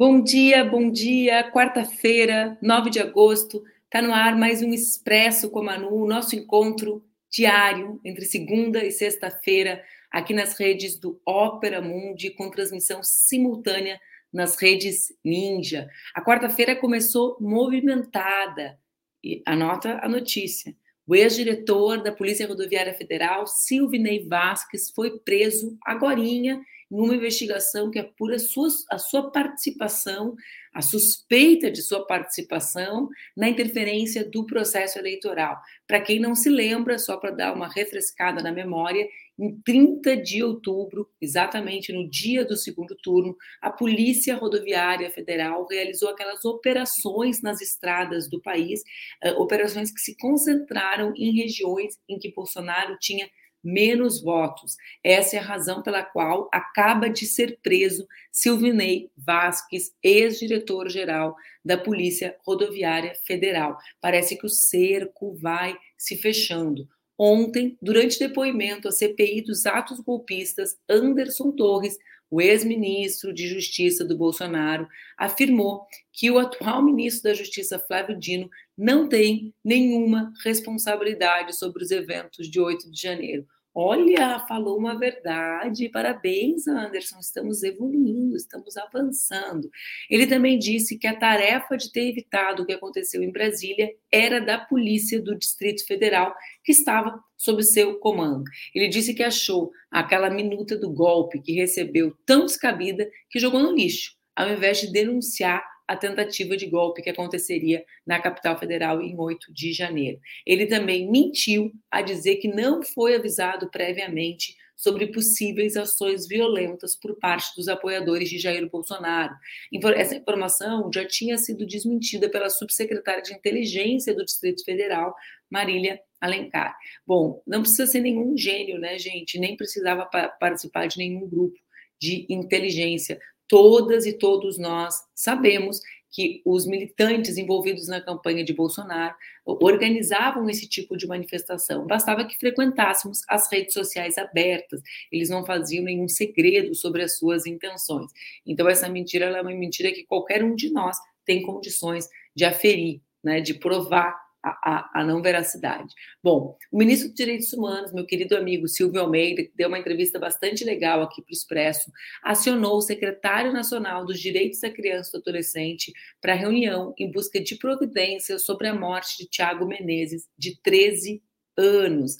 Bom dia, bom dia. Quarta-feira, 9 de agosto, está no ar mais um Expresso com a Manu, nosso encontro diário entre segunda e sexta-feira, aqui nas redes do Ópera Mundi, com transmissão simultânea nas redes Ninja. A quarta-feira começou movimentada. E anota a notícia. O ex-diretor da Polícia Rodoviária Federal, Silvinei Vasques, foi preso agorinha numa investigação que apura a sua, a sua participação, a suspeita de sua participação na interferência do processo eleitoral. Para quem não se lembra, só para dar uma refrescada na memória, em 30 de outubro, exatamente no dia do segundo turno, a Polícia Rodoviária Federal realizou aquelas operações nas estradas do país, uh, operações que se concentraram em regiões em que Bolsonaro tinha menos votos. Essa é a razão pela qual acaba de ser preso Silvinei Vasques, ex-diretor-geral da Polícia Rodoviária Federal. Parece que o cerco vai se fechando. Ontem, durante depoimento à CPI dos atos golpistas, Anderson Torres o ex-ministro de Justiça do Bolsonaro afirmou que o atual ministro da Justiça, Flávio Dino, não tem nenhuma responsabilidade sobre os eventos de 8 de janeiro. Olha, falou uma verdade. Parabéns, Anderson. Estamos evoluindo, estamos avançando. Ele também disse que a tarefa de ter evitado o que aconteceu em Brasília era da Polícia do Distrito Federal, que estava sob seu comando. Ele disse que achou aquela minuta do golpe que recebeu tão descabida que jogou no lixo, ao invés de denunciar a tentativa de golpe que aconteceria na capital federal em 8 de janeiro. Ele também mentiu a dizer que não foi avisado previamente sobre possíveis ações violentas por parte dos apoiadores de Jair Bolsonaro. Essa informação já tinha sido desmentida pela subsecretária de Inteligência do Distrito Federal, Marília Alencar. Bom, não precisa ser nenhum gênio, né, gente? Nem precisava participar de nenhum grupo de inteligência todas e todos nós sabemos que os militantes envolvidos na campanha de Bolsonaro organizavam esse tipo de manifestação. Bastava que frequentássemos as redes sociais abertas, eles não faziam nenhum segredo sobre as suas intenções. Então, essa mentira é uma mentira que qualquer um de nós tem condições de aferir, né, de provar a, a, não veracidade. Bom, o ministro dos Direitos Humanos, meu querido amigo Silvio Almeida, que deu uma entrevista bastante legal aqui para o Expresso, acionou o secretário nacional dos Direitos da Criança e do Adolescente para reunião em busca de providências sobre a morte de Tiago Menezes, de 13 anos.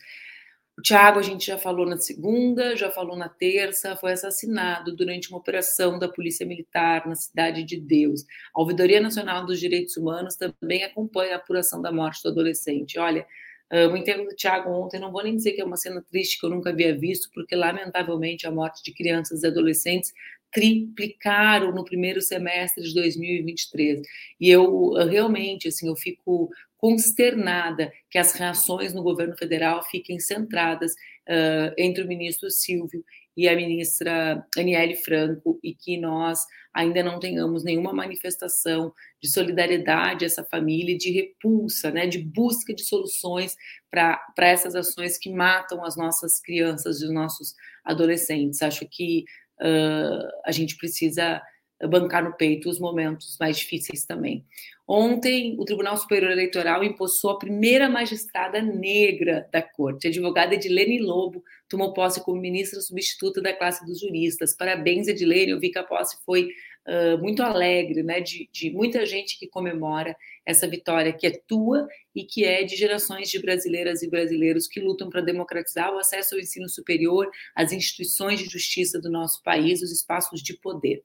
O Tiago, a gente já falou na segunda, já falou na terça, foi assassinado durante uma operação da Polícia Militar na Cidade de Deus. A Ouvidoria Nacional dos Direitos Humanos também acompanha a apuração da morte do adolescente. Olha, o enterro do Tiago ontem, não vou nem dizer que é uma cena triste que eu nunca havia visto, porque lamentavelmente a morte de crianças e adolescentes triplicaram no primeiro semestre de 2023. E eu realmente, assim, eu fico consternada que as reações no governo federal fiquem centradas uh, entre o ministro Silvio e a ministra Aniele Franco e que nós ainda não tenhamos nenhuma manifestação de solidariedade a essa família, de repulsa, né, de busca de soluções para essas ações que matam as nossas crianças e os nossos adolescentes. Acho que uh, a gente precisa bancar no peito os momentos mais difíceis também. Ontem, o Tribunal Superior Eleitoral impossou a primeira magistrada negra da corte. A advogada Edilene Lobo tomou posse como ministra substituta da classe dos juristas. Parabéns, Edilene. Eu vi que a posse foi uh, muito alegre, né? De, de muita gente que comemora essa vitória que é tua e que é de gerações de brasileiras e brasileiros que lutam para democratizar o acesso ao ensino superior, as instituições de justiça do nosso país, os espaços de poder.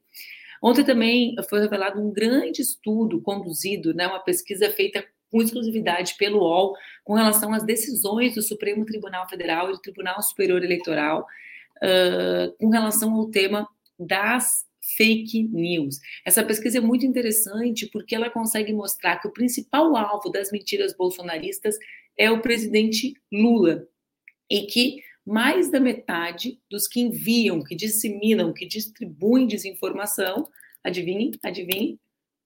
Ontem também foi revelado um grande estudo conduzido, né, uma pesquisa feita com exclusividade pelo UOL com relação às decisões do Supremo Tribunal Federal e do Tribunal Superior Eleitoral uh, com relação ao tema das fake news. Essa pesquisa é muito interessante porque ela consegue mostrar que o principal alvo das mentiras bolsonaristas é o presidente Lula e que mais da metade dos que enviam, que disseminam, que distribuem desinformação, adivinhem, adivinhem,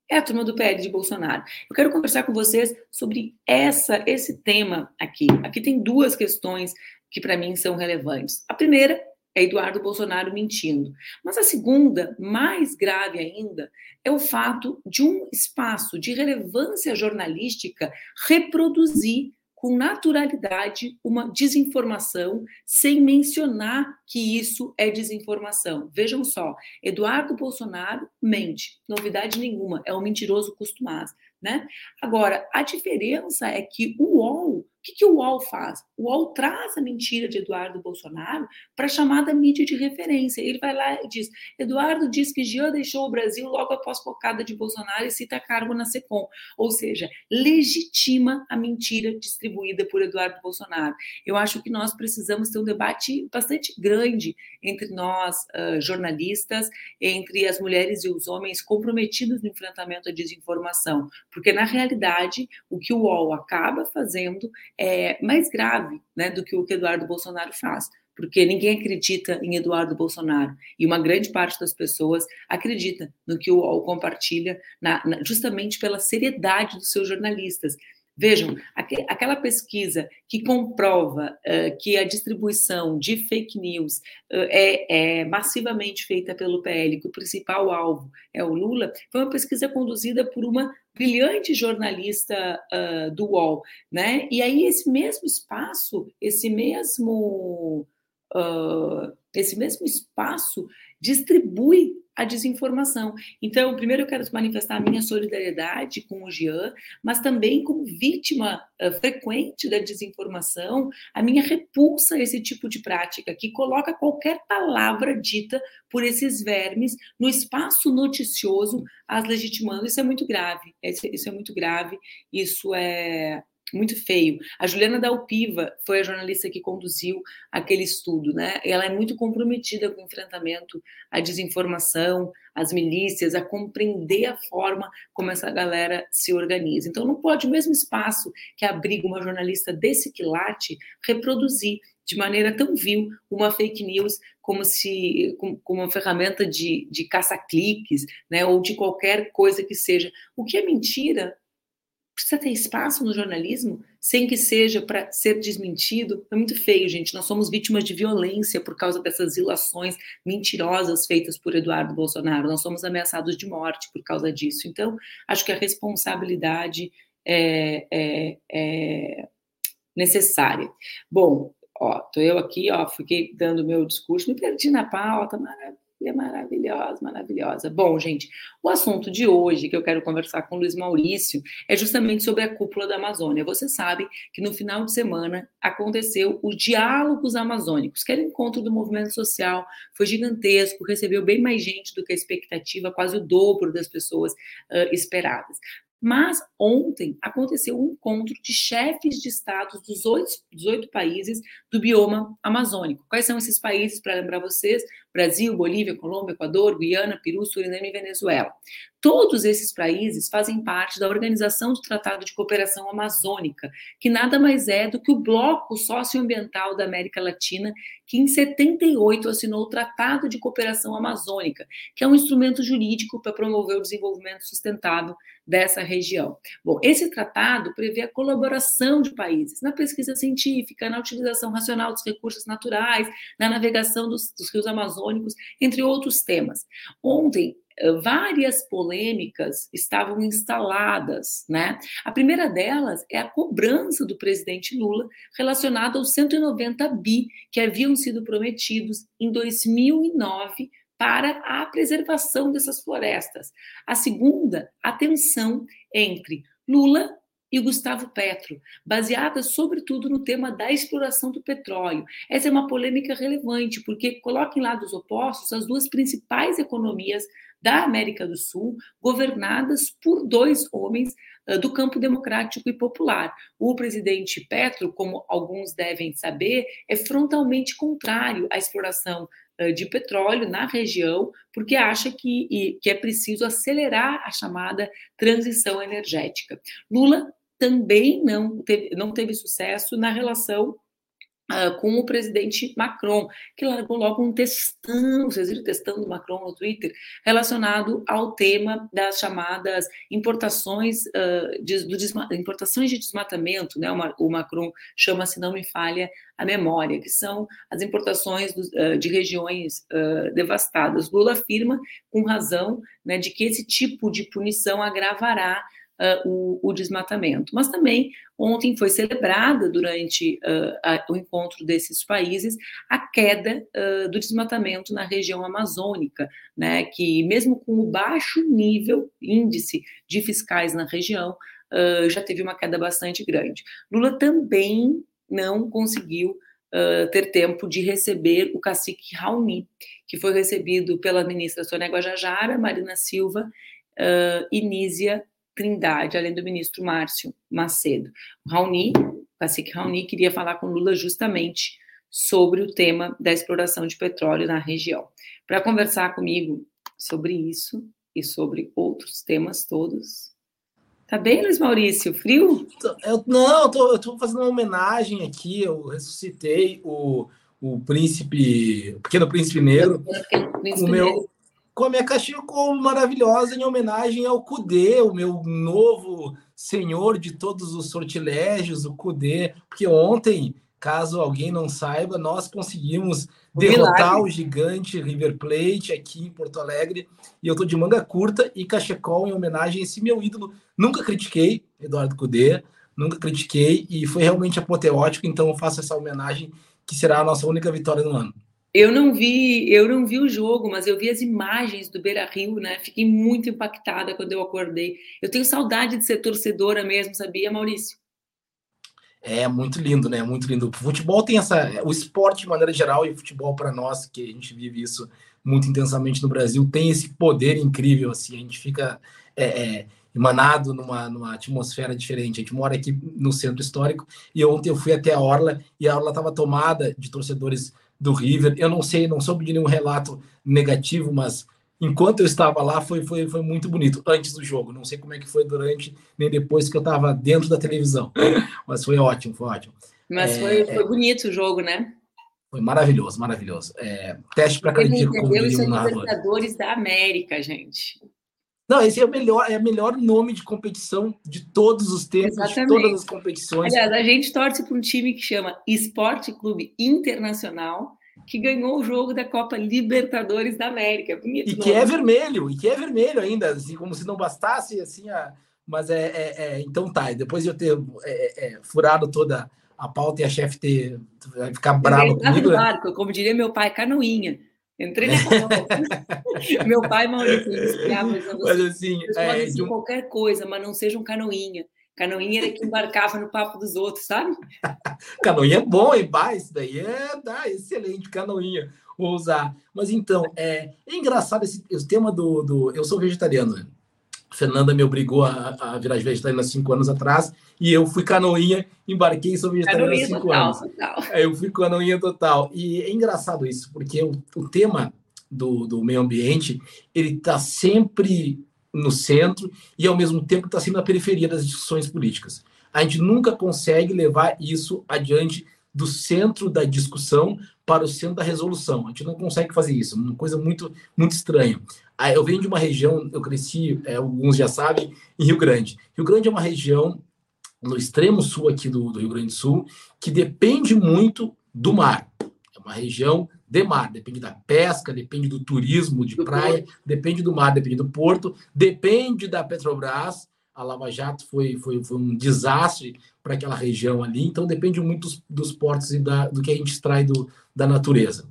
é a turma do PL de Bolsonaro. Eu quero conversar com vocês sobre essa, esse tema aqui. Aqui tem duas questões que para mim são relevantes. A primeira é Eduardo Bolsonaro mentindo. Mas a segunda, mais grave ainda, é o fato de um espaço de relevância jornalística reproduzir com naturalidade uma desinformação, sem mencionar que isso é desinformação. Vejam só, Eduardo Bolsonaro mente, novidade nenhuma, é um mentiroso costumado. Né? Agora, a diferença é que o UOL o que, que o UOL faz? O UOL traz a mentira de Eduardo Bolsonaro para a chamada mídia de referência. Ele vai lá e diz: Eduardo diz que Jean deixou o Brasil logo após focada de Bolsonaro e cita cargo na SECOM. Ou seja, legitima a mentira distribuída por Eduardo Bolsonaro. Eu acho que nós precisamos ter um debate bastante grande entre nós, uh, jornalistas, entre as mulheres e os homens comprometidos no enfrentamento à desinformação. Porque, na realidade, o que o UOL acaba fazendo é, mais grave né, do que o que Eduardo Bolsonaro faz, porque ninguém acredita em Eduardo Bolsonaro e uma grande parte das pessoas acredita no que o UOL compartilha, na, na, justamente pela seriedade dos seus jornalistas. Vejam, aquela pesquisa que comprova uh, que a distribuição de fake news uh, é, é, massivamente feita pelo PL, que o principal alvo é o Lula, foi uma pesquisa conduzida por uma brilhante jornalista uh, do UOL, né? E aí esse mesmo espaço, esse mesmo esse mesmo espaço distribui a desinformação. Então, primeiro eu quero manifestar a minha solidariedade com o Jean, mas também como vítima uh, frequente da desinformação, a minha repulsa a esse tipo de prática que coloca qualquer palavra dita por esses vermes no espaço noticioso as legitimando. Isso é muito grave. Isso é muito grave. Isso é muito feio. A Juliana Dalpiva foi a jornalista que conduziu aquele estudo, né? Ela é muito comprometida com o enfrentamento à desinformação, às milícias, a compreender a forma como essa galera se organiza. Então, não pode o mesmo espaço que abriga uma jornalista desse quilate reproduzir de maneira tão vil uma fake news como se como, uma ferramenta de, de caça-cliques, né, ou de qualquer coisa que seja. O que é mentira precisa ter espaço no jornalismo sem que seja para ser desmentido. É muito feio, gente. Nós somos vítimas de violência por causa dessas ilações mentirosas feitas por Eduardo Bolsonaro. Nós somos ameaçados de morte por causa disso. Então, acho que a responsabilidade é, é, é necessária. Bom, ó, tô eu aqui, ó, fiquei dando meu discurso, me perdi na pauta, é maravilhosa, maravilhosa. Bom, gente, o assunto de hoje que eu quero conversar com o Luiz Maurício é justamente sobre a cúpula da Amazônia. Você sabe que no final de semana aconteceu o Diálogos Amazônicos, que era o encontro do movimento social, foi gigantesco, recebeu bem mais gente do que a expectativa, quase o dobro das pessoas uh, esperadas. Mas ontem aconteceu um encontro de chefes de estados dos oito, dos oito países do bioma amazônico. Quais são esses países, para lembrar vocês? Brasil, Bolívia, Colômbia, Equador, Guiana, Peru, Suriname e Venezuela. Todos esses países fazem parte da Organização do Tratado de Cooperação Amazônica, que nada mais é do que o bloco socioambiental da América Latina, que em 78 assinou o Tratado de Cooperação Amazônica, que é um instrumento jurídico para promover o desenvolvimento sustentável dessa região. Bom, esse tratado prevê a colaboração de países na pesquisa científica, na utilização racional dos recursos naturais, na navegação dos, dos rios amazônicos, entre outros temas. Ontem, várias polêmicas estavam instaladas, né? A primeira delas é a cobrança do presidente Lula relacionada aos 190 bi que haviam sido prometidos em 2009 para a preservação dessas florestas. A segunda, a tensão entre Lula e Gustavo Petro, baseada sobretudo no tema da exploração do petróleo. Essa é uma polêmica relevante, porque coloca em lados opostos as duas principais economias da América do Sul, governadas por dois homens uh, do campo democrático e popular. O presidente Petro, como alguns devem saber, é frontalmente contrário à exploração uh, de petróleo na região, porque acha que, que é preciso acelerar a chamada transição energética. Lula também não teve, não teve sucesso na relação Uh, com o presidente Macron, que largou logo um textão, vocês viram o do Macron no Twitter, relacionado ao tema das chamadas importações, uh, de, do importações de desmatamento, né? O, o Macron chama, se não me falha a memória, que são as importações do, uh, de regiões devastadas. Lula afirma, com razão, né, de que esse tipo de punição agravará uh, o, o, desmatamento. Mas também ontem foi celebrada durante uh, a, o encontro desses países a queda uh, do desmatamento na região amazônica, né, que mesmo com o baixo nível índice de fiscais na região já teve uma queda bastante grande. Lula também não conseguiu Uh, ter tempo de receber o cacique Raoni, que foi recebido pela ministra Sônia Guajajara, Marina Silva uh, e Nízia Trindade, além do ministro Márcio Macedo. Raoni, o cacique Raoni, queria falar com Lula justamente sobre o tema da exploração de petróleo na região. Para conversar comigo sobre isso e sobre outros temas todos. Tá bem, Luiz Maurício? Frio? Eu, não, eu tô, eu tô fazendo uma homenagem aqui. Eu ressuscitei o, o príncipe, o pequeno príncipe negro. O, príncipe o meu, negro com a minha cachecol maravilhosa em homenagem ao Cudê, o meu novo senhor de todos os sortilégios, o Cudê, porque ontem, caso alguém não saiba, nós conseguimos o derrotar milagre. o gigante River Plate aqui em Porto Alegre, e eu tô de manga curta e cachecol em homenagem a esse meu ídolo. Nunca critiquei Eduardo Cudê, nunca critiquei, e foi realmente apoteótico, então eu faço essa homenagem que será a nossa única vitória no ano. Eu não vi, eu não vi o jogo, mas eu vi as imagens do Beira Rio, né? Fiquei muito impactada quando eu acordei. Eu tenho saudade de ser torcedora mesmo, sabia, Maurício? É muito lindo, né? Muito lindo. O futebol tem essa. O esporte, de maneira geral, e o futebol para nós, que a gente vive isso muito intensamente no Brasil, tem esse poder incrível, assim. A gente fica é, é, emanado numa, numa atmosfera diferente. A gente mora aqui no centro histórico e ontem eu fui até a Orla e a Orla estava tomada de torcedores do River. Eu não sei, não soube de nenhum relato negativo, mas enquanto eu estava lá foi, foi, foi muito bonito antes do jogo. Não sei como é que foi durante nem depois que eu estava dentro da televisão, mas foi ótimo, foi ótimo. Mas é, foi, foi bonito o jogo, né? Foi maravilhoso, maravilhoso. É, teste para cardíaco, como diria o narrador. Libertadores da América, gente. Não, esse é o melhor, é o melhor nome de competição de todos os tempos, Exatamente. de todas as competições. Aliás, a gente torce para um time que chama Esporte Clube Internacional, que ganhou o jogo da Copa Libertadores da América. Bonito e nome. que é vermelho, e que é vermelho ainda, assim, como se não bastasse, assim, a... mas é, é, é então tá. Depois de eu ter é, é, furado toda a pauta e a chefe ter ficar brava comigo. Barco, como diria meu pai, canoinha. Entrei na Meu pai, Maurício, ele explicava mas assim, é, de um... qualquer coisa, mas não seja um canoinha. Canoinha era que embarcava no papo dos outros, sabe? canoinha é bom? Bah, isso daí é tá, excelente, canoinha. Vou usar. Mas então, é, é engraçado esse, esse tema do, do. Eu sou vegetariano, né? Fernanda me obrigou a, a virar vegetariana cinco anos atrás e eu fui canoinha, embarquei sou vegetariana há cinco total, anos. Total. Eu fui canoinha total. E é engraçado isso, porque o, o tema do, do meio ambiente ele está sempre no centro e ao mesmo tempo está sempre na periferia das discussões políticas. A gente nunca consegue levar isso adiante do centro da discussão para o centro da resolução. A gente não consegue fazer isso, uma coisa muito muito estranha. Eu venho de uma região, eu cresci, é, alguns já sabem, em Rio Grande. Rio Grande é uma região no extremo sul aqui do, do Rio Grande do Sul que depende muito do mar. É uma região de mar, depende da pesca, depende do turismo de praia, depende do mar, depende do porto, depende da Petrobras. A Lava Jato foi, foi, foi um desastre para aquela região ali, então depende muito dos, dos portos e da, do que a gente extrai do, da natureza.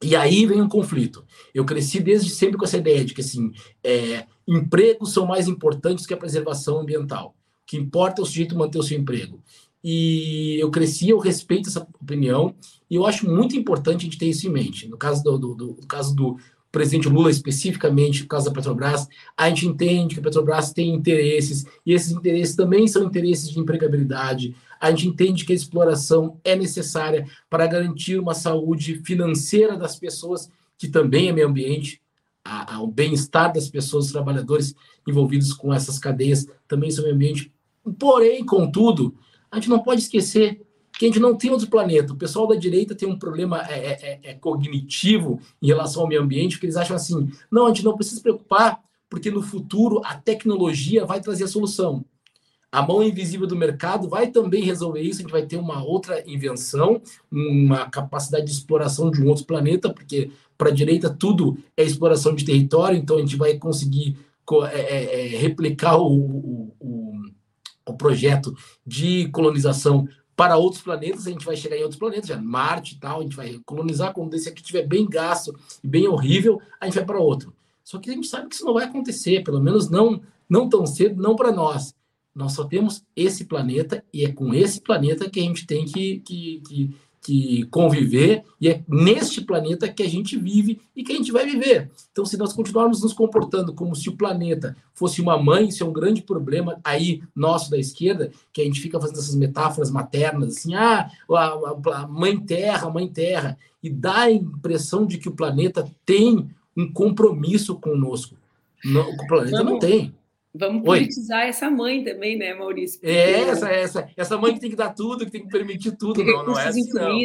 E aí vem um conflito. Eu cresci desde sempre com essa ideia de que assim, é, empregos são mais importantes que a preservação ambiental. O que importa é o sujeito manter o seu emprego. E eu cresci, eu respeito essa opinião, e eu acho muito importante a gente ter isso em mente. No caso do, do, do no caso do presidente Lula, especificamente, no caso da Petrobras, a gente entende que a Petrobras tem interesses, e esses interesses também são interesses de empregabilidade, a gente entende que a exploração é necessária para garantir uma saúde financeira das pessoas, que também é meio ambiente, a, bem-estar das pessoas, trabalhadores envolvidos com essas cadeias também são meio ambiente. Porém, contudo, a gente não pode esquecer Porque a gente não tem outro planeta. O pessoal da direita tem um problema é, é, é, é cognitivo em relação ao meio ambiente, porque eles acham assim: não, a gente não precisa se preocupar, porque no futuro a tecnologia vai trazer a solução. A mão invisível do mercado vai também resolver isso. A gente vai ter uma outra invenção, uma capacidade de exploração de um outro planeta, porque para a direita tudo é exploração de território, então a gente vai conseguir é, é, é, replicar o, o, o, o projeto de colonização para outros planetas, a gente vai chegar em outros planetas, já Marte e tal, a gente vai colonizar, quando esse aqui estiver bem gasto e bem horrível, a gente vai para outro. Só que a gente sabe que isso não vai acontecer, pelo menos não, não tão cedo, não para nós. Nós só temos esse planeta e é com esse planeta que a gente tem que, que, que que conviver, e é neste planeta que a gente vive e que a gente vai viver. Então, se nós continuarmos nos comportando como se o planeta fosse uma mãe, isso é um grande problema aí nosso da esquerda, que a gente fica fazendo essas metáforas maternas, assim, ah, a, a mãe terra, mãe terra, e dá a impressão de que o planeta tem um compromisso conosco. Não, o planeta não tem. Vamos politizar Oi. essa mãe também, né, Maurício? Porque... É, essa, essa, essa mãe que tem que dar tudo, que tem que permitir tudo, não, não é assim, não.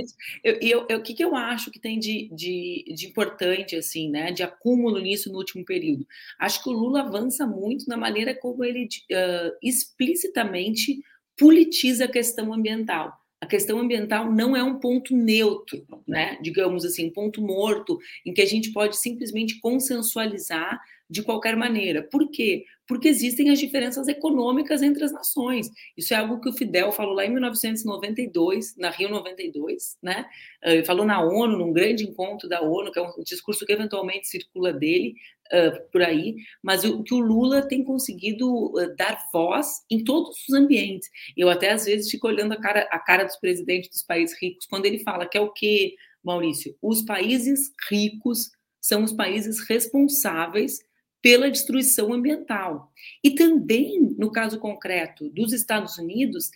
Eu, o que, que eu acho que tem de, de, de importante, assim, né, de acúmulo nisso no último período? Acho que o Lula avança muito na maneira como ele uh, explicitamente politiza a questão ambiental. A questão ambiental não é um ponto neutro, né? digamos assim, um ponto morto, em que a gente pode simplesmente consensualizar de qualquer maneira. Por quê? Porque existem as diferenças econômicas entre as nações. Isso é algo que o Fidel falou lá em 1992, na Rio 92, né? Eh, ele falou na ONU, num grande encontro da ONU, que é um discurso que eventualmente circula dele uh, por aí, mas o que o Lula tem conseguido uh, dar voz em todos os ambientes. Eu até às vezes fico olhando a cara, a cara dos presidentes dos países ricos quando ele fala que é o que, Maurício? Os países ricos são os países responsáveis pela destruição ambiental. E também, no caso concreto dos Estados Unidos,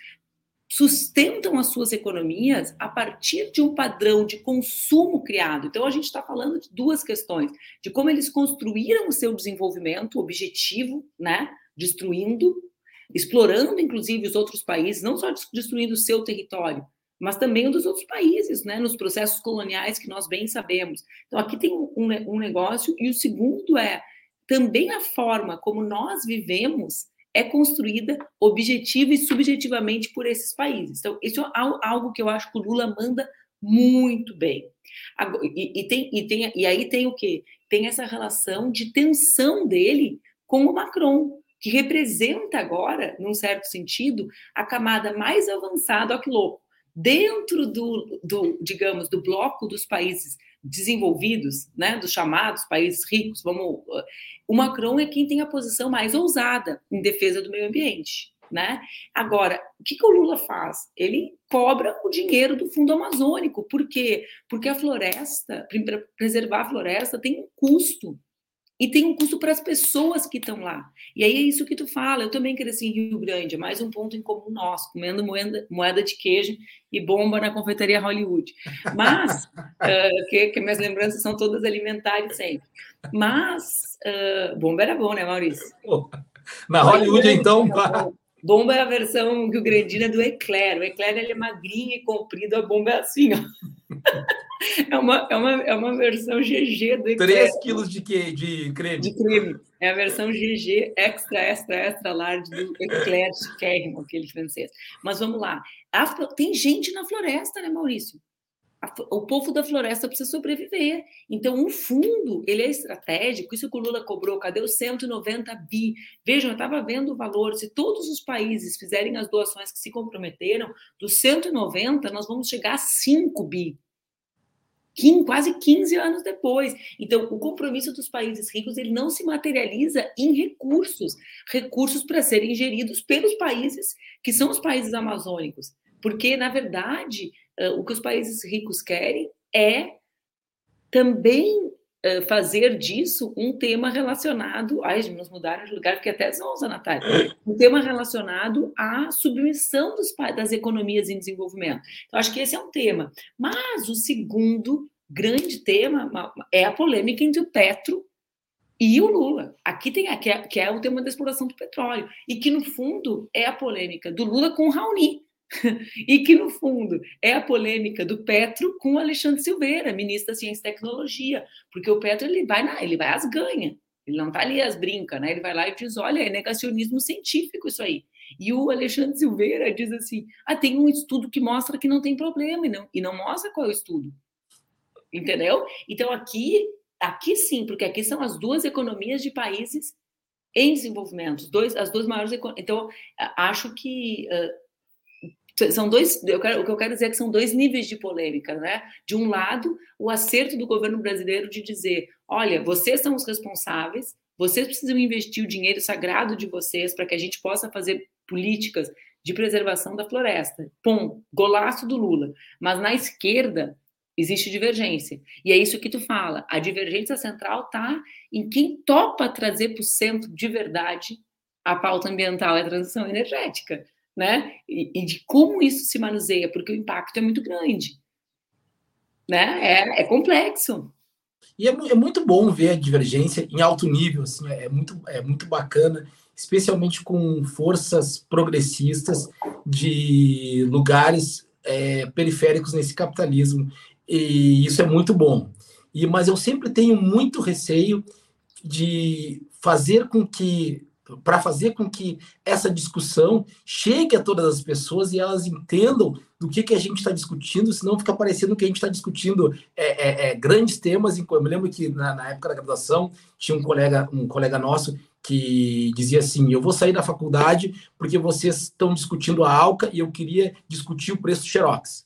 sustentam as suas economias a partir de um padrão de consumo criado. Então, a gente está falando de duas questões: de como eles construíram o seu desenvolvimento objetivo, né, destruindo, explorando inclusive os outros países, não só destruindo o seu território, mas também o dos outros países, né, nos processos coloniais que nós bem sabemos. Então, aqui tem um, um negócio, e o segundo é também a forma como nós vivemos é construída objetiva e subjetivamente por esses países. Então, isso é algo que eu acho que o Lula manda muito bem. E, e, tem, e, tem, e aí tem o quê? Tem essa relação de tensão dele com o Macron, que representa agora, num certo sentido, a camada mais avançada, ó que louco, dentro do, do digamos, do bloco dos países desenvolvidos, né, dos chamados países ricos, vamos, o Macron é quem tem a posição mais ousada em defesa do meio ambiente, né? Agora, o que, que o Lula faz? Ele cobra o dinheiro do Fundo Amazônico, por quê? Porque a floresta, para preservar a floresta, tem um custo e tem um custo para as pessoas que estão lá. E aí é isso que tu fala. Eu também cresci em Rio Grande, é mais um ponto em comum nosso, comendo moeda, moeda de queijo e bomba na confeitaria Hollywood. Mas, uh, que, que, minhas lembranças são todas alimentares sempre. Mas, uh, bomba era bom, né, Maurício? Na Hollywood, então. Bomba é a versão Rio Grandina do Eclair. O Eclair ele é magrinho e comprido, a bomba é assim, ó. É uma, é uma, é uma versão GG do Eclair. 3 quilos de, que, de creme. De creme. É a versão GG extra, extra, extra large do Eclair chiquérrimo, aquele francês. Mas vamos lá. tem gente na floresta, né, Maurício? o povo da floresta precisa sobreviver. Então, o fundo, ele é estratégico, isso que o Lula cobrou, cadê os 190 bi? Vejam, eu estava vendo o valor, se todos os países fizerem as doações que se comprometeram, dos 190, nós vamos chegar a 5 bi. Quase 15 anos depois. Então, o compromisso dos países ricos ele não se materializa em recursos, recursos para serem geridos pelos países que são os países amazônicos. Porque, na verdade, o que os países ricos querem é também fazer disso um tema relacionado. Ai, nos mudaram de lugar, fiquei até zonza, Natália. Um tema relacionado à submissão dos, das economias em desenvolvimento. Então, acho que esse é um tema. Mas o segundo grande tema é a polêmica entre o Petro e o Lula. Aqui tem que é, que é o tema da exploração do petróleo. E que, no fundo, é a polêmica do Lula com o Raoni e que, no fundo, é a polêmica do Petro com o Alexandre Silveira, ministro da Ciência e Tecnologia, porque o Petro ele vai, na, ele vai às ganha, ele não está ali às brincas, né? ele vai lá e diz, olha, é negacionismo científico isso aí. E o Alexandre Silveira diz assim, ah, tem um estudo que mostra que não tem problema, e não, e não mostra qual é o estudo. Entendeu? Então, aqui, aqui sim, porque aqui são as duas economias de países em desenvolvimento, dois, as duas maiores. Então, acho que uh, são dois. Quero, o que eu quero dizer é que são dois níveis de polêmica, né? De um lado, o acerto do governo brasileiro de dizer: olha, vocês são os responsáveis, vocês precisam investir o dinheiro sagrado de vocês para que a gente possa fazer políticas de preservação da floresta. Pum, golaço do Lula. Mas na esquerda, Existe divergência. E é isso que tu fala. A divergência central está em quem topa trazer para o centro de verdade a pauta ambiental e a transição energética, né? E, e, de como isso se manuseia, porque o impacto é muito grande, né? É, é complexo. E é, é, muito bom ver a divergência em alto nível, assim, é muito, é muito bacana, especialmente com forças progressistas de lugares é, periféricos nesse capitalismo e isso é muito bom. E, mas eu sempre tenho muito receio de fazer com que para fazer com que essa discussão chegue a todas as pessoas e elas entendam do que, que a gente está discutindo, senão fica parecendo que a gente está discutindo é, é, é, grandes temas. Eu me lembro que na, na, época da graduação tinha um colega, um colega nosso que dizia assim: Eu vou sair da faculdade porque vocês estão discutindo a ALCA e eu queria discutir o preço do Xerox.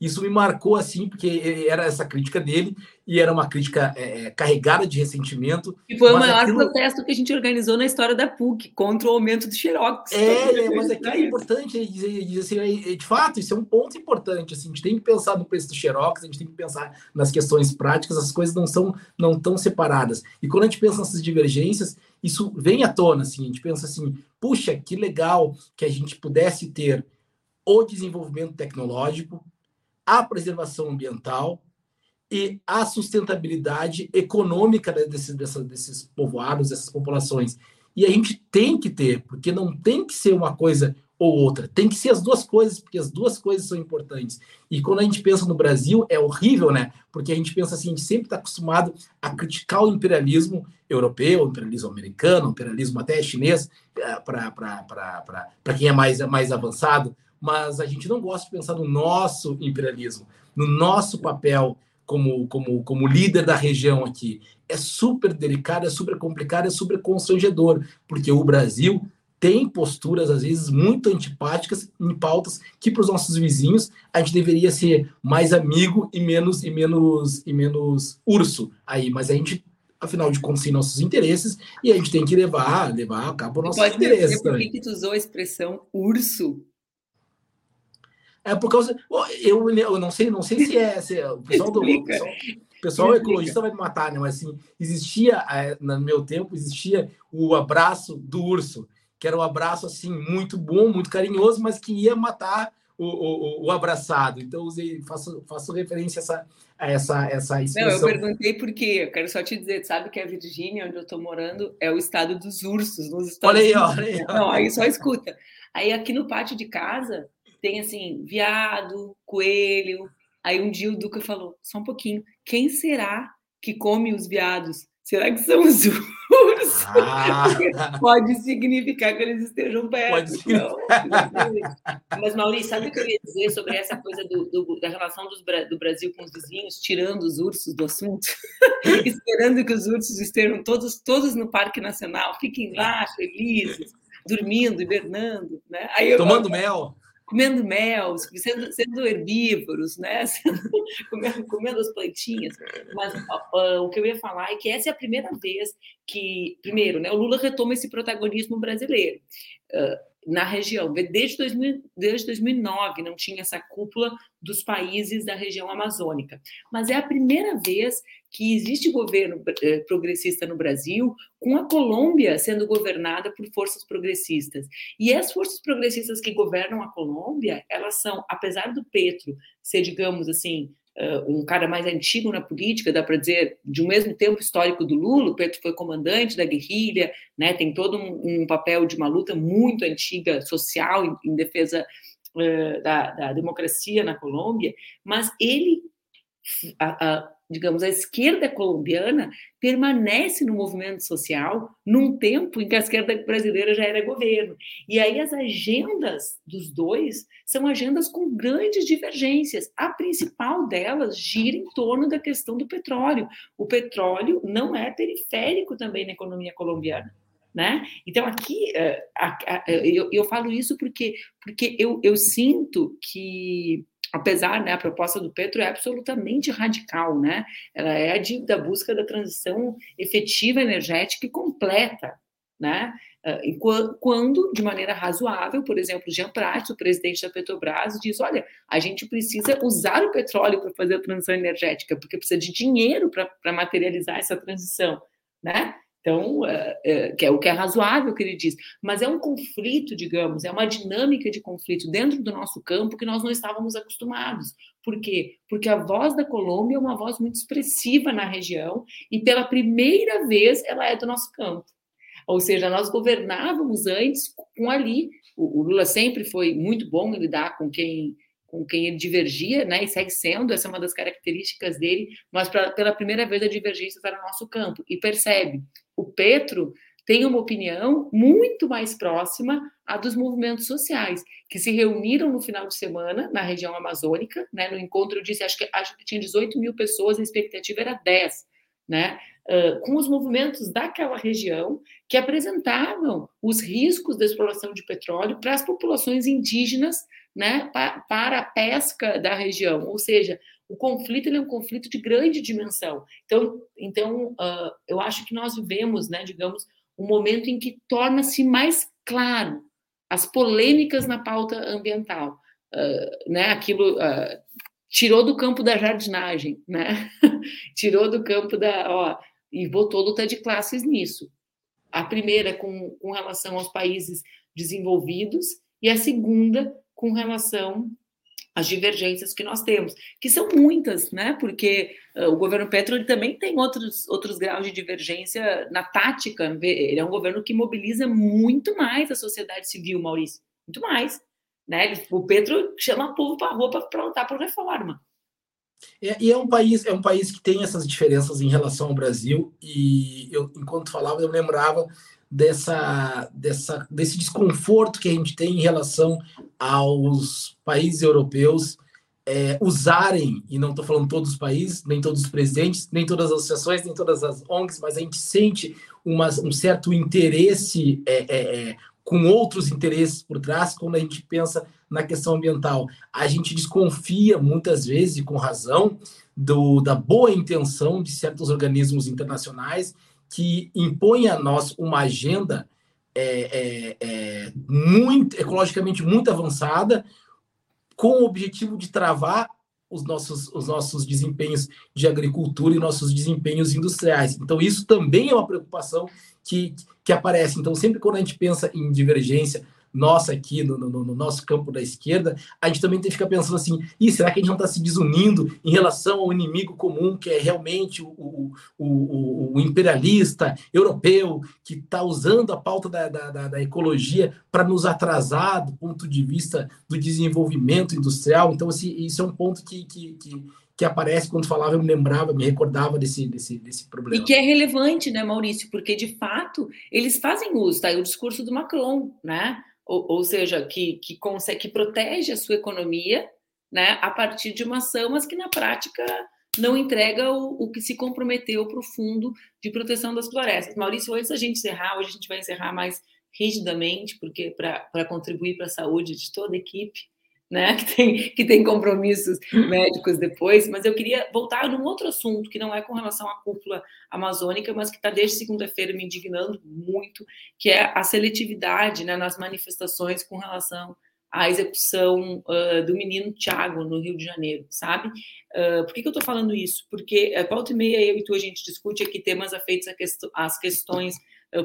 Isso me marcou assim, porque era essa crítica dele, e era uma crítica é, é carregada de ressentimento. E foi o maior aquilo... protesto que a gente organizou na história da PUC, contra o aumento do Xerox. É, é mas aqui é importante dizer, dizer assim, de fato, isso é um ponto importante. Assim, a gente tem que pensar no preço do Xerox, a gente tem que pensar nas questões práticas, as coisas não são não tão separadas. E quando a gente pensa nessas divergências, isso vem à tona, assim, a gente pensa assim, puxa, que legal que a gente pudesse ter o desenvolvimento tecnológico, a preservação ambiental e a sustentabilidade econômica desses, desses, desses povoados, dessas populações. E a gente tem que ter, porque não tem que ser uma coisa ou outra, tem que ser as duas coisas, porque as duas coisas são importantes. E quando a gente pensa no Brasil, é horrível, né? Porque a gente pensa assim, a gente sempre está acostumado a criticar o imperialismo europeu, o imperialismo americano, o imperialismo até chinês, eh, para quem é mais, mais avançado, mas a gente não gosta de pensar no nosso imperialismo, no nosso papel como, como, como líder da região aqui. É super delicado, é super complicado, é super constrangedor, porque o Brasil tem posturas, às vezes, muito antipáticas em pautas que, para os nossos vizinhos, a gente deveria ser mais amigo e menos e menos e menos urso aí. Mas a gente, afinal de contas, tem nossos interesses e a gente tem que levar, levar a cabo nossos Pode interesses. Por que tu usou a expressão urso? É por causa. Eu, eu não sei, não sei se é. Se é o pessoal do. O pessoal, o pessoal ecologista vai me matar, né? Mas assim, existia, é, no meu tempo, existia o abraço do urso, que era um abraço assim, muito bom, muito carinhoso, mas que ia matar o, o, o abraçado. Então, usei, faço, faço referência a essa, a essa, essa expressão. Não, eu perguntei por quê. Eu quero só te dizer, sabe que a Virgínia, onde eu estou morando, é o estado dos ursos. Nos Estados olha aí, olha aí. Não, aí só escuta. Aí aqui no pátio de casa tem assim, viado, coelho. Aí um dia o Duca falou: só um pouquinho, quem será que come os viados? Será que são os ursos? Ah. Pode significar que eles estejam perto. Então, mas, Maurício, sabe o que eu ia dizer sobre essa coisa do, do, da relação dos, do Brasil com os vizinhos, tirando os ursos do assunto? Esperando que os ursos estejam todos, todos no Parque Nacional, fiquem lá felizes, dormindo, hibernando. Né? Aí Tomando falo, mel comendo mel, sendo, sendo herbívoros, né? comendo, comendo, as plantinhas. Mas o que eu ia falar é que essa é a primeira vez que, primeiro, né, o Lula retoma esse protagonismo brasileiro. Uh, na região. Desde, 2000, desde 2009 não tinha essa cúpula dos países da região amazônica. Mas é a primeira vez que existe governo eh, progressista no Brasil, com a Colômbia sendo governada por forças progressistas. E as forças progressistas que governam a Colômbia, elas são, apesar do Petro ser, digamos assim, um cara mais antigo na política, dá para dizer, de um mesmo tempo histórico do Lula, o Petro foi comandante da guerrilha, né, tem todo um, um papel de uma luta muito antiga social em, em defesa uh, da, da, democracia na Colômbia, mas ele, a, a, digamos, a esquerda colombiana permanece no movimento social num tempo em que a esquerda brasileira já era governo. E aí as agendas dos dois são agendas com grandes divergências. A principal delas gira em torno da questão do petróleo. O petróleo não é periférico também na economia colombiana. Né? Então, aqui, eh, eu, falo isso porque, porque eu, eu sinto que apesar, né, a proposta do Petro é absolutamente radical, né? Ela é a de, da busca da transição efetiva energética e completa, né? Ah, quando, de maneira razoável, por exemplo, Jean Prats, o presidente da Petrobras, diz: olha, a gente precisa usar o petróleo para fazer a transição energética, porque precisa de dinheiro para materializar essa transição, né? Então, é, é, que é o que é razoável que ele diz, mas é um conflito, digamos, é uma dinâmica de conflito dentro do nosso campo que nós não estávamos acostumados. Por quê? Porque a voz da Colômbia é uma voz muito expressiva na região e pela primeira vez ela é do nosso campo. Ou seja, nós governávamos antes com ali. O, o Lula sempre foi muito bom em lidar com quem com quem ele divergia, né, e segue sendo, essa é uma das características dele, mas pra, pela primeira vez a divergência está no nosso campo, e percebe, o Petro tem uma opinião muito mais próxima à dos movimentos sociais, que se reuniram no final de semana na região amazônica, né, no encontro eu disse, acho que, acho que tinha 18 mil pessoas, a expectativa era 10, né, uh, com os movimentos daquela região que apresentavam os riscos da exploração de petróleo para as populações indígenas né, para a pesca da região. Ou seja, o conflito é um conflito de grande dimensão. Então, então uh, eu acho que nós vivemos, né, digamos, um momento em que torna-se mais claro as polêmicas na pauta ambiental. Uh, né, aquilo uh, tirou do campo da jardinagem, né? tirou do campo da. Ó, e botou luta de classes nisso. A primeira com, com relação aos países desenvolvidos, e a segunda com relação às divergências que nós temos, que são muitas, né? Porque uh, o governo Petro ele também tem outros, outros graus de divergência na tática. Ele é um governo que mobiliza muito mais a sociedade civil, Maurício, muito mais. Né? O Petro chama o povo para a rua para lutar por reforma. É, e é um país é um país que tem essas diferenças em relação ao Brasil e eu enquanto falava eu lembrava dessa, dessa, desse desconforto que a gente tem em relação aos países europeus é, usarem, e não estou falando todos os países, nem todos os presidentes, nem todas as associações, nem todas as ONGs, mas a gente sente uma, um certo interesse é, é, é, com outros interesses por trás quando a gente pensa na questão ambiental. A gente desconfia muitas vezes, e com razão, do, da boa intenção de certos organismos internacionais que impõe a nós uma agenda é, é, é, muito ecologicamente muito avançada, com o objetivo de travar os nossos, os nossos desempenhos de agricultura e nossos desempenhos industriais. Então, isso também é uma preocupação que, que aparece. Então, sempre quando a gente pensa em divergência, nossa aqui no, no, no, nosso campo da esquerda, a gente também tem que ficar pensando assim: e será que a gente não está se desunindo em relação ao inimigo comum, que é realmente o, o, o, o imperialista europeu, que está usando a pauta da, da, da ecologia para nos atrasar do ponto de vista do desenvolvimento industrial? Então, assim, isso é um ponto que, que, que que aparece quando falava, eu me lembrava, me recordava desse, desse, desse problema. E que é relevante, né, Maurício? Porque, de fato, eles fazem uso, tá aí o discurso do Macron, né? Ou, ou seja, que, que, consegue, que protege a sua economia né, a partir de uma ação, mas que na prática não entrega o, o que se comprometeu para o fundo de proteção das florestas. Maurício, antes da gente encerrar, hoje a gente vai encerrar mais rigidamente, porque para contribuir para a saúde de toda a equipe, né, que tem, que tem compromissos médicos depois, mas eu queria voltar num outro assunto que não é com relação à cúpula amazônica, mas que está desde segunda-feira me indignando muito, que é a seletividade né, nas manifestações com relação à execução uh, do menino Tiago no Rio de Janeiro, sabe? Uh, por que, que eu estou falando isso? Porque a volta e meia eu e tu a gente discute aqui temas afeitos às questões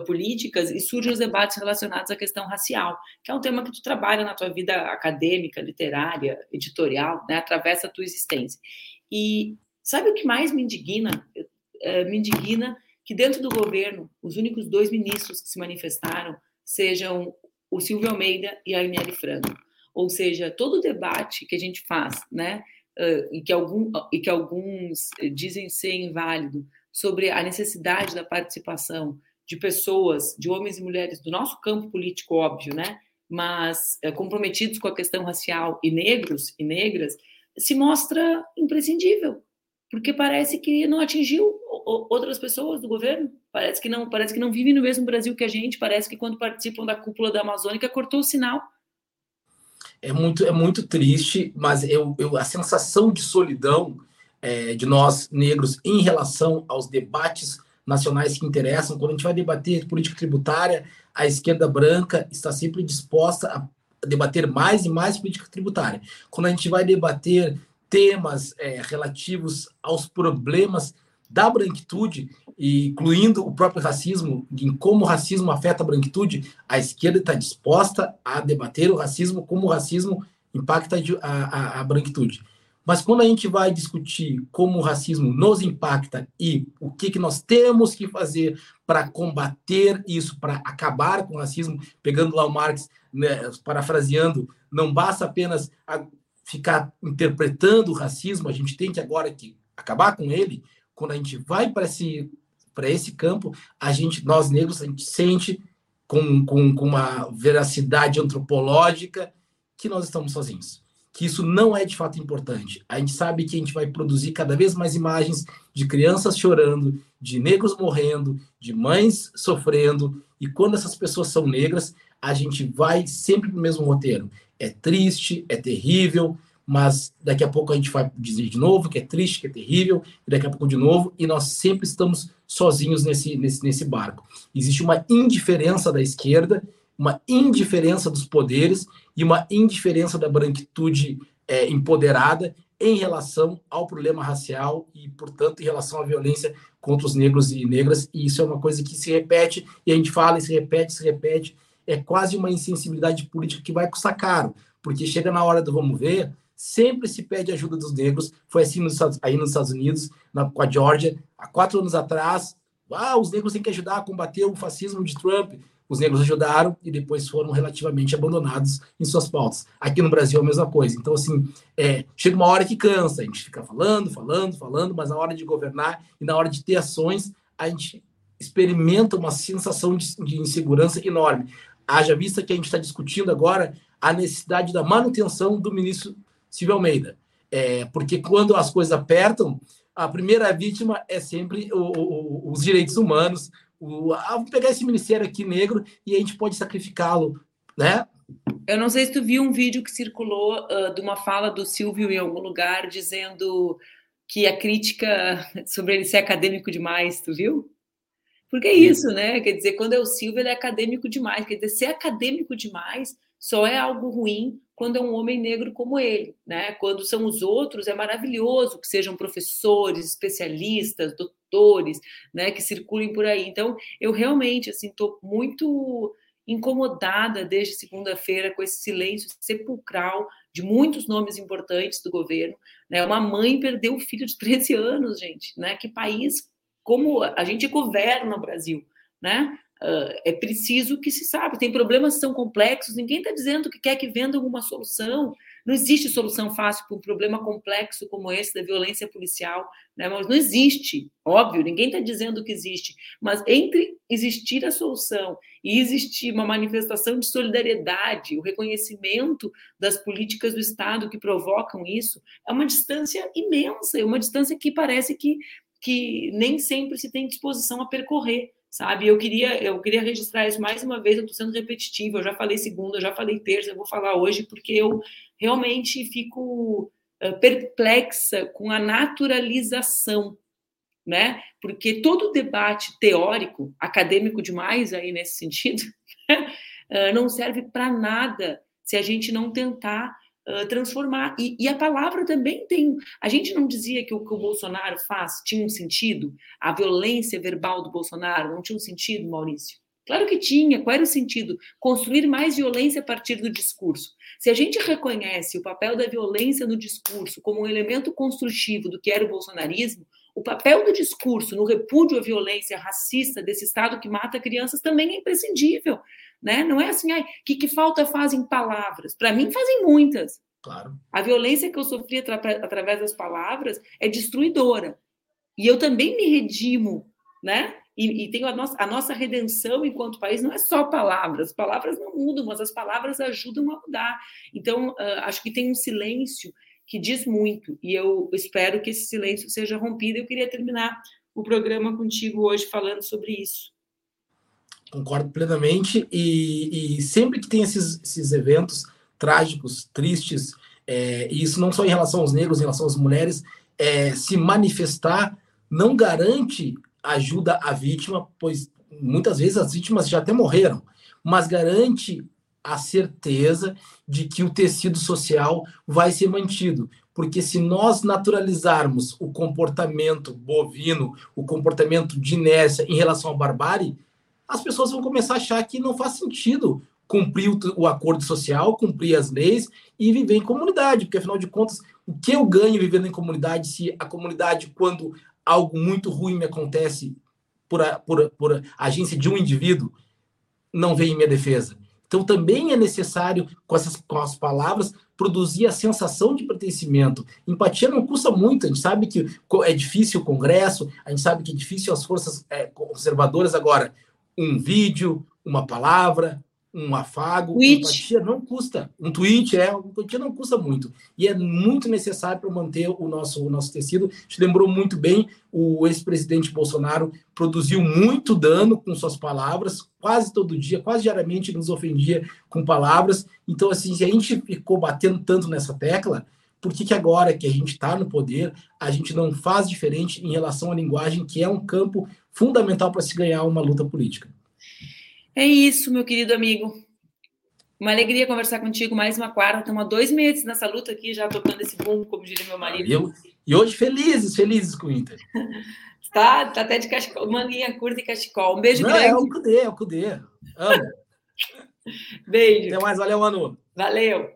políticas e surgem os debates relacionados à questão racial, que é um tema que tu trabalha na tua vida acadêmica, literária, editorial, né, atravessa a tua existência. E sabe o que mais me indigna? me indigna que dentro do governo, os únicos dois ministros que se manifestaram sejam o Silvio Almeida e a Aniele Franco. Ou seja, todo o debate que a gente faz, né, e, que algum, e que alguns dizem ser inválido, sobre a necessidade da participação de pessoas, de homens e mulheres do nosso campo político, óbvio, né, mas é, comprometidos com a questão racial e negros e negras, se mostra imprescindível, porque parece que não atingiu outras pessoas do governo, parece que não, parece que não vivem no mesmo Brasil que a gente, parece que quando participam da cúpula da Amazônica cortou o sinal. É muito, é muito triste, mas eu, eu a sensação de solidão é, de nós negros em relação aos debates nacionais que interessam, quando a gente vai debater política tributária, a esquerda branca está sempre disposta a debater mais e mais política tributária. Quando a gente vai debater temas é, relativos aos problemas da branquitude, incluindo o próprio racismo, em como o racismo afeta a branquitude, a esquerda está disposta a debater o racismo, como o racismo impacta a, a, a branquitude. Mas quando a gente vai discutir como o racismo nos impacta e o que, que nós temos que fazer para combater isso, para acabar com o racismo, pegando lá o Marx, né, parafraseando, não basta apenas ficar interpretando o racismo, a gente tem que agora que acabar com ele. Quando a gente vai para esse, para esse campo, a gente, nós negros, a gente sente com, com, com uma veracidade antropológica que nós estamos sozinhos que isso não é de fato importante. A gente sabe que a gente vai produzir cada vez mais imagens de crianças chorando, de negros morrendo, de mães sofrendo, e quando essas pessoas são negras, a gente vai sempre no mesmo roteiro. É triste, é terrível, mas daqui a pouco a gente vai dizer de novo que é triste, que é terrível, e daqui a pouco de novo, e nós sempre estamos sozinhos nesse, nesse, nesse barco. Existe uma indiferença da esquerda, uma indiferença dos poderes e uma indiferença da branquitude é, empoderada em relação ao problema racial e, portanto, em relação à violência contra os negros e negras. E isso é uma coisa que se repete, e a gente fala e se repete, se repete. É quase uma insensibilidade política que vai custar caro, porque chega na hora do vamos ver, sempre se pede ajuda dos negros. Foi assim nos aí nos Estados Unidos, na, com a Georgia, há quatro anos atrás. Ah, os negros têm que ajudar a combater o fascismo de Trump os negros ajudaram e depois foram relativamente abandonados em suas pautas. Aqui no Brasil é a mesma coisa. Então, assim, é, chega uma hora que cansa, a gente fica falando, falando, falando, mas na hora de governar e na hora de ter ações, a gente experimenta uma sensação de, de insegurança enorme. Haja vista que a gente está discutindo agora a necessidade da manutenção do ministro Silvio Almeida. É, porque quando as coisas apertam, a primeira vítima é sempre o, o, os direitos humanos, o, ah, vamos pegar esse ministério aqui negro e a gente pode sacrificá-lo, né? Eu não sei se tu viu um vídeo que circulou uh, de uma fala do Silvio em algum lugar dizendo que a crítica sobre ele ser acadêmico demais, tu viu? Porque é isso, né? Quer dizer, quando é o Silvio, ele é acadêmico demais. Quer dizer, ser acadêmico demais só é algo ruim quando é um homem negro como ele, né? Quando são os outros, é maravilhoso que sejam professores, especialistas, doutores, né? Que circulem por aí. Então, eu realmente, assim, estou muito incomodada desde segunda-feira com esse silêncio sepulcral de muitos nomes importantes do governo. Né? Uma mãe perdeu o filho de 13 anos, gente. Né? Que país, como a gente governa o Brasil, né? Uh, é preciso que se sabe. Tem problemas que são complexos, ninguém está dizendo que quer que venda alguma solução. Não existe solução fácil para um problema complexo como esse da violência policial, né? mas não existe, óbvio, ninguém está dizendo que existe. Mas entre existir a solução e existir uma manifestação de solidariedade, o reconhecimento das políticas do Estado que provocam isso, é uma distância imensa, é uma distância que parece que, que nem sempre se tem disposição a percorrer sabe? Eu queria, eu queria registrar isso mais uma vez. Eu estou sendo repetitiva. Eu já falei segunda, eu já falei terça, eu vou falar hoje porque eu realmente fico uh, perplexa com a naturalização, né? Porque todo debate teórico, acadêmico demais aí nesse sentido, uh, não serve para nada se a gente não tentar transformar. E, e, a palavra também tem. A gente não dizia que o que o Bolsonaro faz tinha um sentido? A violência verbal do Bolsonaro não tinha um sentido, Maurício? Claro que tinha. Qual era o sentido? Construir mais violência a partir do discurso. Se a gente reconhece o papel da violência no discurso como um elemento construtivo do que era o bolsonarismo, o papel do discurso no repúdio à violência racista desse Estado que mata crianças também é imprescindível. né? Não é assim, o que, que falta fazem palavras. Para mim, fazem muitas. Claro. A violência que eu sofri atra através das palavras é destruidora. E eu também me redimo, né? E, e tenho a nossa, a nossa redenção enquanto país não é só palavras. Palavras não mudam, mas as palavras ajudam a mudar. Então, uh, acho que tem um silêncio que diz muito. E eu espero que esse silêncio seja rompido. Eu queria terminar o programa contigo hoje falando sobre isso. Concordo plenamente. E, e sempre que tem esses, esses eventos trágicos, tristes, é, e isso não só em relação aos negros, em relação às mulheres, é, se manifestar não garante ajuda à vítima, pois muitas vezes as vítimas já até morreram, mas garante a certeza de que o tecido social vai ser mantido. Porque se nós naturalizarmos o comportamento bovino, o comportamento de inércia em relação à barbárie, as pessoas vão começar a achar que não faz sentido cumprir o, acordo social, cumprir as leis e viver em comunidade, porque afinal de contas, o que eu ganho vivendo em comunidade se a comunidade, quando algo muito ruim me acontece por, a, por, por agência de um indivíduo, não vem em minha defesa? Então, também é necessário, com, essas, com as palavras, produzir a sensação de pertencimento. Empatia não custa muito, a gente sabe que é difícil o Congresso, a gente sabe que é difícil as forças é, conservadoras. Agora, um vídeo, uma palavra, um afago, tweet. empatia não custa. Um tweet, é, empatia não custa muito. E é muito necessário para manter o nosso, o nosso tecido. Te lembrou muito bem, o ex-presidente Bolsonaro produziu muito dano com suas palavras, quase todo dia, quase diariamente nos ofendia com palavras. Então, assim, se a gente ficou batendo tanto nessa tecla, por que, que agora que a gente está no poder, a gente não faz diferente em relação à linguagem, que é um campo fundamental para se ganhar uma luta política? É isso, meu querido amigo. Uma alegria conversar contigo mais uma quarta. Estamos há dois meses nessa luta aqui, já tocando esse bumbo, como diria meu marido. Eu, e hoje felizes, felizes com o Inter. tá, tá até de cachecol, manguinha curta e cachecol. Um beijo Não, grande. É o Cudê, é o Cudê. Amo. beijo. Até mais, valeu, Manu. Valeu.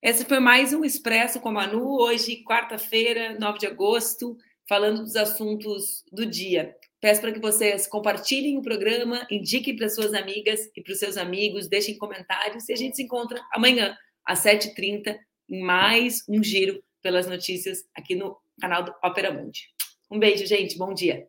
Esse foi mais um Expresso com a Manu, hoje, quarta-feira, 9 de agosto, falando dos assuntos do dia. Peço para que vocês compartilhem o programa, indiquem para suas amigas e para os seus amigos, deixem comentários e a gente se encontra amanhã, às 7h30, em mais um giro pelas notícias aqui no canal do Ópera Mundi. Um beijo, gente. Bom dia.